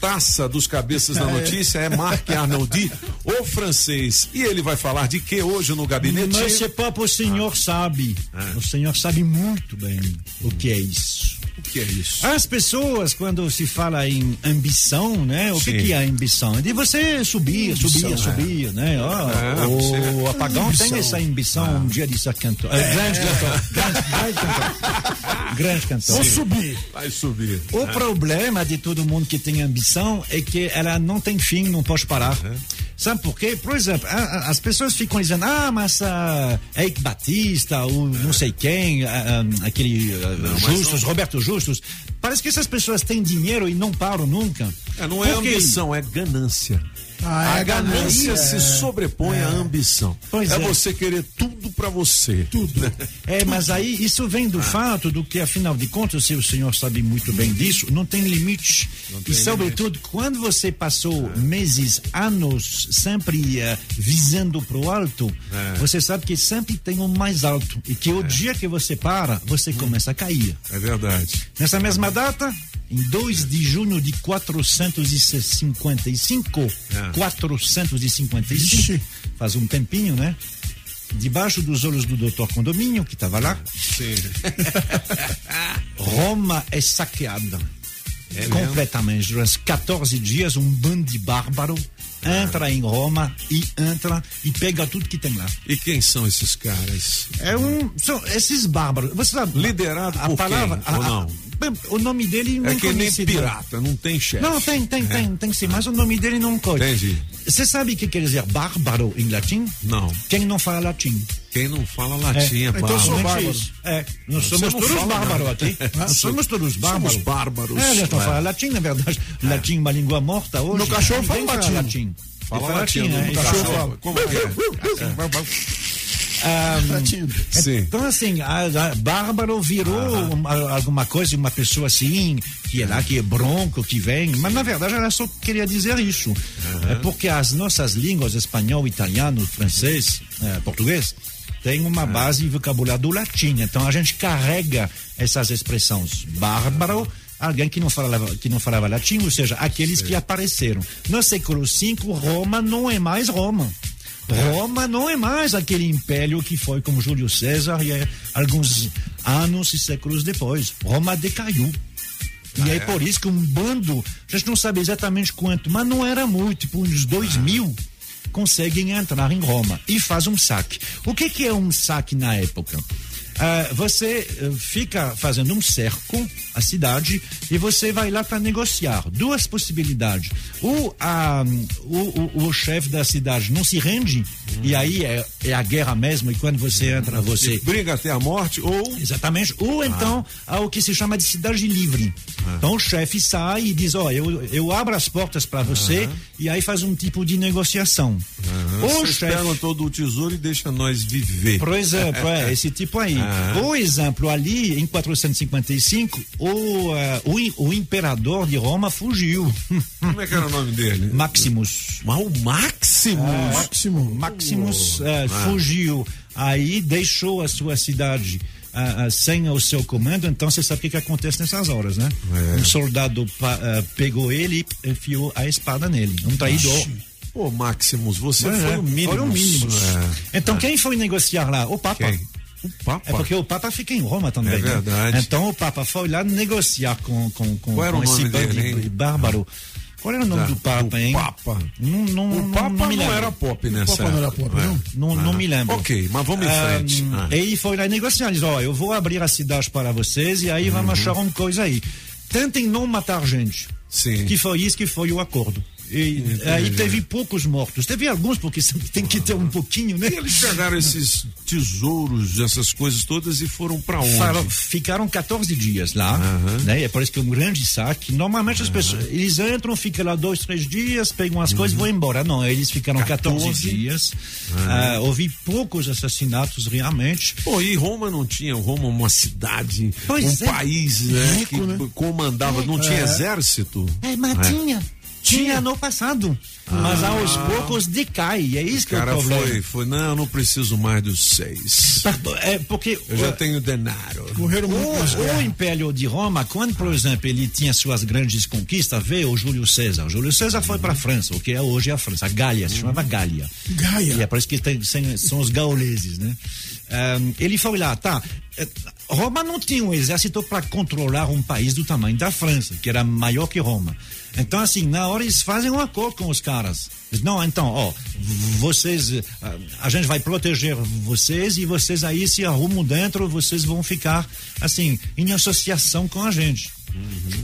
Taça dos cabeças da notícia é Marc Arnoldi, o francês. E ele vai falar de que hoje no gabinete? Papa, o senhor sabe. O senhor sabe muito bem o que é isso. O que é isso? As pessoas, quando se fala em ambição, né? O que, Sim. que é ambição? É de você subir, subir, subir, né? Ó, É, o você- apagão tem essa ambição um dia de ser cantor. É, grande cantor. Grande, grande cantor. Grande cantor. Vou subir. Vai subir. O problema de todo mundo que tem ambição é que ela não tem fim, não pode parar. Sabe por quê? Por exemplo, a- a- as pessoas ficam dizendo, ah, mas uh, Eike Batista, o não sei quem, ah, ah, aquele ah, mas Justus, Roberto Justus. Parece que essas pessoas têm dinheiro e não param nunca. É, não é Por quê? ambição, é ganância. Ah, é a ganância se sobrepõe à ambição. Pois é, é. você querer tudo pra você. Tudo. É, mas aí isso vem Ah. do fato do que, afinal de contas, se o senhor sabe muito bem disso, não tem limite. e, sobretudo, quando você passou Ah. meses, anos, sempre eh, visando pro alto, É. você sabe que sempre tem um mais alto. E que o dia que você para, você começa a cair. É verdade. Nessa mesma data, em 2 de junho de 455, É. 455, Ixi. faz um tempinho, né? Debaixo dos olhos do doutor Condomínio, que estava lá, Sim. Roma é saqueada. É completamente. Durante 14 dias, um bando de bárbaro entra em Roma e entra e pega tudo que tem lá. E quem são esses caras? É um. São esses bárbaros. Você sabe. Liderado a por palavra. quem, a- ou a- não? O nome dele não É que nem pirata, não tem chefe. Não, tem, tem, tem, tem sim, mas o nome dele não conhece. Entendi. Você sabe o que quer dizer bárbaro em latim? Não. Quem não fala latim. Quem não fala latim é, Então bárbaro. sou Somente bárbaro. isso. É, nós somos todos bárbaros aqui. Nós somos todos bárbaros. Somos bárbaros. É, gente não É. fala latim, na verdade. Latim é uma língua morta hoje. Meu cachorro fala fala latim. Fala latim, né? cachorro fala-. Como que é? Ratinho. Sim. Então, assim, a, a Bárbaro virou uma- alguma coisa, uma pessoa assim, que é lá, que é bronco, que vem. Mas, na verdade, ela só queria dizer isso. É porque as nossas línguas, espanhol, italiano, francês, eh, português, têm uma base e vocabulário do latim. Então, a gente carrega essas expressões. Bárbaro, alguém que não falava, que não falava latim, ou seja, aqueles que apareceram. No século V, Roma não é mais Roma. Roma não é mais aquele império que foi com Júlio César e eh, alguns anos e séculos depois. Roma decaiu. E é por isso que um bando, a gente não sabe exatamente quanto, mas não era muito, tipo uns dois mil, conseguem entrar em Roma e faz um saque. O que, que é um saque na época? Ah, você eh, fica fazendo um cerco à cidade e você vai lá para negociar. Duas possibilidades. Ou a, o, o, o chefe da cidade não se rende, e aí é, é a guerra mesmo, e quando você entra, você Briga até a morte ou Exatamente. Ou então há o que se chama de cidade livre. Então o chefe sai e diz: Ó, eu, eu abro as portas para você, e aí faz um tipo de negociação. Ou vocês pegam todo o tesouro e deixam nós viver. Por exemplo, é, esse tipo aí. Por exemplo, ali em 455, o, eh, o, o imperador de Roma fugiu. Como é que era o nome dele? Maximus. Mas o Maximus. Máximo. Maximus eh, fugiu, aí deixou a sua cidade ah, ah, sem o seu comando, então você sabe o que, que acontece nessas horas, né? É. Um soldado ah, pegou ele e enfiou a espada nele, um traidor. Pô, Maximus, você Pois foi é, o mínimo. foi o mínimo. É. Então quem foi negociar lá? O Papa. Quem? O Papa. É porque o Papa fica em Roma também. É né? verdade. Então o Papa foi lá negociar com, com, com, Qual era com o esse nome dele, bárbaro. Qual era o nome Ah, do Papa, hein? Papa. Não, não, O não- Papa não, não, era pop nessa Papa não era pop, não? Não, não me lembro. Ok, mas vamos em frente. Ah, Ah. Ele foi lá negociar, diz, ó, eu vou abrir a cidade para vocês e aí Uhum. vamos achar uma coisa aí. Tentem não matar gente. Sim. Que foi isso que foi o acordo. E aí teve poucos mortos. Teve alguns, porque sempre tem que ter um pouquinho, né? E eles pegaram esses tesouros, essas coisas todas e foram pra onde? Falaram- ficaram 14 dias lá, né? É por isso que é um grande saque. Normalmente as pessoas, eles entram, ficam lá dois, três dias, pegam as coisas e vão embora. Não, eles ficaram 14, 14. dias. Ah, houve poucos assassinatos realmente. Pô, e Roma não tinha, Roma uma cidade, Pois um é. país né, Rico, que né? comandava, não tinha exército? É, Matinha. Tinha no passado, mas aos poucos decai. É isso que é o cara problema. foi, foi, não, não preciso mais dos seis. É porque Eu já tenho denaro. Correram O, o. Império de Roma, quando, por exemplo, ele tinha suas grandes conquistas, veio o Júlio César. O Júlio César foi para a França, o que é hoje a França. A Gália, se chamava Gália. Gaia. E é por isso que tem- são os gauleses, né? Ahn, ele foi lá, tá. Eh, Roma não tinha um exército para controlar um país do tamanho da França, que era maior que Roma. Então, assim, na hora eles fazem um acordo com os caras. Não, então, ó, vocês, a gente vai proteger vocês e vocês aí se arrumam dentro, vocês vão ficar, assim, em associação com a gente.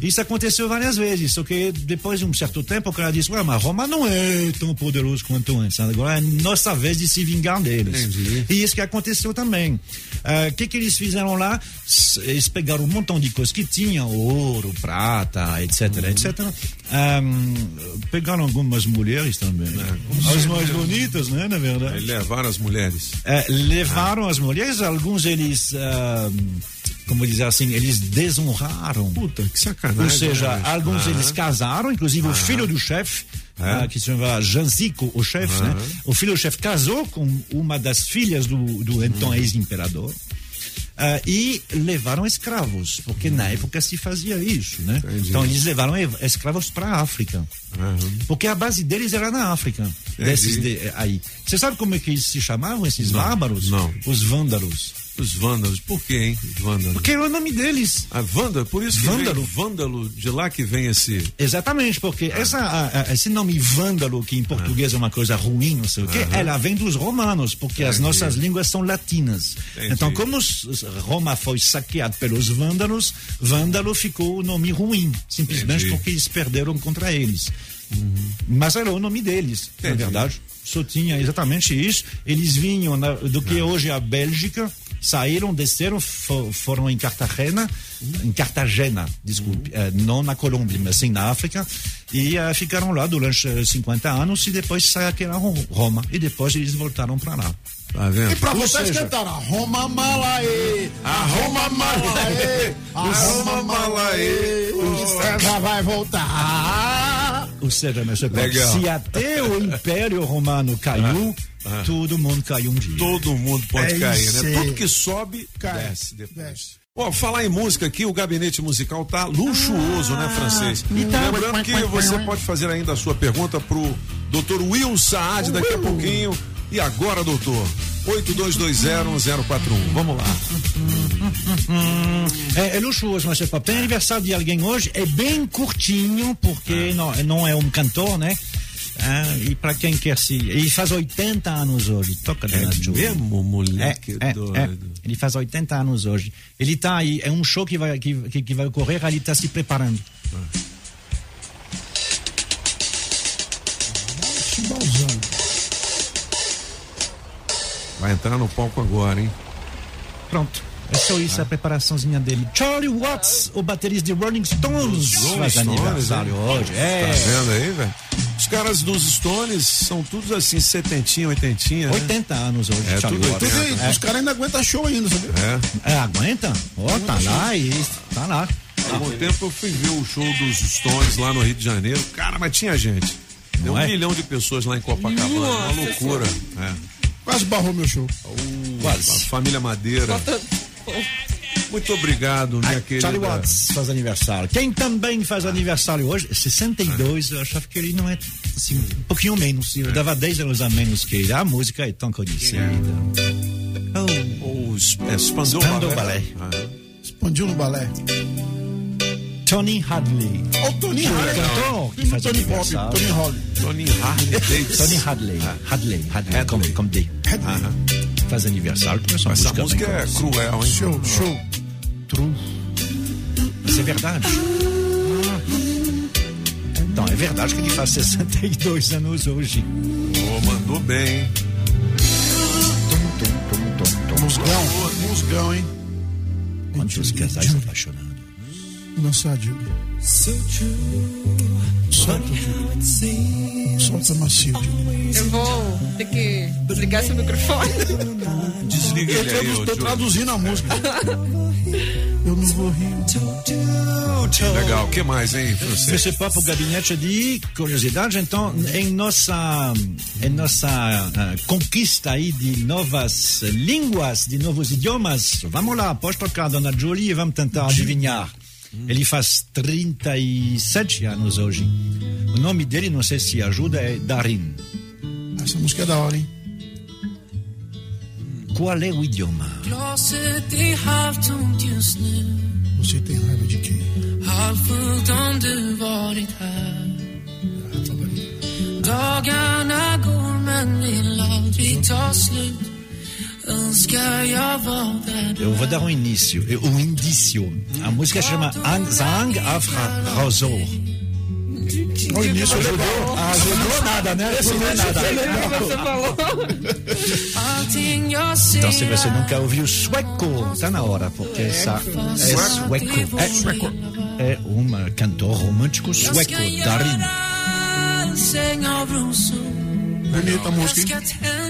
Isso aconteceu várias vezes, só que depois de um certo tempo o cara disse, ué, mas Roma não é tão poderoso quanto antes, agora é nossa vez de se vingar deles. Entendi. E isso que aconteceu também. O que que eles fizeram lá? Eles pegaram um montão de coisas que tinham, ouro, prata, etc, etc. Ahm, pegaram algumas mulheres também. As mais bonitas, né, na verdade. Aí levaram as mulheres. É, levaram as mulheres, alguns eles, ah, como dizer assim, eles desonraram. Puta, que sacanagem. Ou seja, né? alguns Ah, eles casaram, inclusive o filho do chefe, É? ah, que se chama Janzico, o chefe, né? O filho do chefe casou com uma das filhas do, do então ex-imperador. Ah, e levaram escravos, porque na época se fazia isso, né? Entendi. Então eles levaram ev- escravos para a África. Porque a base deles era na África. Desses de- aí. Você sabe como é que eles se chamavam, esses bárbaros? não. Os vândalos. Os vândalos. Por quê, hein? Os vândalos. Porque era o nome deles. A vândalo, por isso que Vândalo. vândalo, de lá que vem esse. Exatamente, porque essa, a- a- esse nome vândalo, que em português é uma coisa ruim, não sei o quê, ela vem dos romanos, porque as nossas línguas são latinas. Entendi. Então, como os- Roma foi saqueado pelos vândalos, vândalo ficou o nome ruim, simplesmente Entendi. porque eles perderam contra eles. Mas era o nome deles, na Entendi. verdade. Só tinha exatamente isso. Eles vinham na- do que hoje é a Bélgica, saíram, desceram, fo- foram em Cartagena, em Cartagena, desculpe, eh, não na Colômbia, mas sim na África, e eh, ficaram lá durante eh, 50 anos e depois saquearam Roma. E depois eles voltaram para lá. Tá vendo? E pra Ou vocês seja- cantaram a Roma Malaê, a Roma Malaê, a Roma Malaê, o César vai voltar. Ou seja, meu senhor, Legal. se até o Império Romano caiu, todo mundo caiu um dia. Todo mundo pode É cair, né? Tudo que sobe, Cai. desce depois. Desce. Ó, falar em música aqui, o gabinete musical tá luxuoso, né, francês? Lembrando que você pode fazer ainda a sua pergunta pro doutor Will Saad daqui a pouquinho. E agora, doutor? 82201041. Vamos lá. É, é luxuoso, mas é Tem aniversário de alguém hoje, é bem curtinho, porque não, não é um cantor, né? Ah, e para quem quer se. Ele faz 80 anos hoje, toca É Joe. mesmo, É, moleque é, doido. é. Ele faz 80 anos hoje. Ele tá aí, é um show que vai, que, que, vai ocorrer, ele está se preparando. Chimbalzão. Vai entrar no palco agora, hein? Pronto. É só isso, a preparaçãozinha dele. Charlie Watts, o baterista de Rolling Stones, faz aniversário hein? hoje. Tá É. vendo aí, velho? Os caras dos Stones são todos assim, setentinha, oitentinha, né? 80 anos hoje, É, Charlie tudo Watts. Tudo 80. aí, Os caras ainda aguentam show ainda, sabia? É. É, aguenta? Ó, tá lá e tá lá. Há algum tempo eu fui ver o show dos Stones lá no Rio de Janeiro. Cara, mas tinha gente. Deu Não um é? milhão de pessoas lá em Copacabana. uma loucura. É. Quase barrou meu show. A Quase. família Madeira. Muito obrigado, minha querida. Charlie Watts faz aniversário. Quem também faz aniversário hoje, 62, eu achava que ele não é assim, um pouquinho menos. Eu dava 10 anos a menos que ele. A música é tão conhecida. Oh, O S- é, Spandau Spandau Ballet. Ballet. Ah, Expandiu no balé. Tony Hadley. Olha o Toninho. O né? cantor que Tem o faz Tony Pop. Tony Holly. Tony. Tony Hadley. Hadley. Hadley. Como, como D. Hadley. Faz aniversário. essa Essa música, música é cruel, hein? Show, show. True. Isso é verdade. Então, é verdade que ele faz 62 anos hoje. Oh, mandou bem, hein? Musgão, musgão, hein? Quantos casais apaixonados. Nossa, Diego. Solta, Diego. Solta macio, Diego. Eu vou ter que desligar seu microfone. Desliga Eu ele aí, Diogo. traduzindo a música. Eu não vou rir. Legal, o que mais, hein, Francês? Esse papo gabinete de curiosidade, então, em nossa, em nossa uh, conquista aí de novas línguas, de novos idiomas, vamos lá, pode tocar Dona Jolie e vamos tentar adivinhar. Ele faz 37 anos hoje. O nome dele, não sei se ajuda, é Darin. Essa música é da hora, hein? Qual é o idioma? Você tem raiva de quem? Dagarna går men vill aldrig ta slut Eu vou dar um início, um indício. A música chama An- Zang Afra Razor. O início ajudou. Ah, ajudou nada, né? Nada. Você falou. Allting jag ser Então, se você nunca ouviu sueco, tá na hora, porque essa é sueco. É sueco. É um cantor romântico sueco, Darin. rosor Bonita música, hein?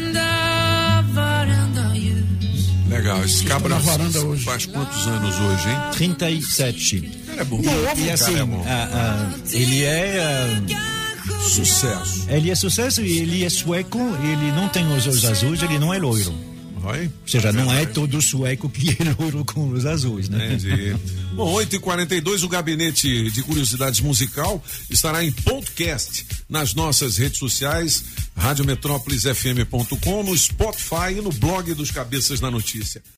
Legal, esse cabra na varanda hoje. faz quantos anos hoje, hein? 37. Cara, é bom. E, e assim, Cara, é bom. ah, ah, ele é. ah, Sucesso. ele é sucesso e ele é sueco, ele não tem os olhos azuis, ele não é loiro. Vai. Ou seja, não é todo sueco que é loiro com os azuis, né? Entendi. Bom, 8h42, o gabinete de curiosidades musical estará em podcast nas nossas redes sociais, radiometrópolisfm.com, no Spotify e no blog dos Cabeças da Notícia.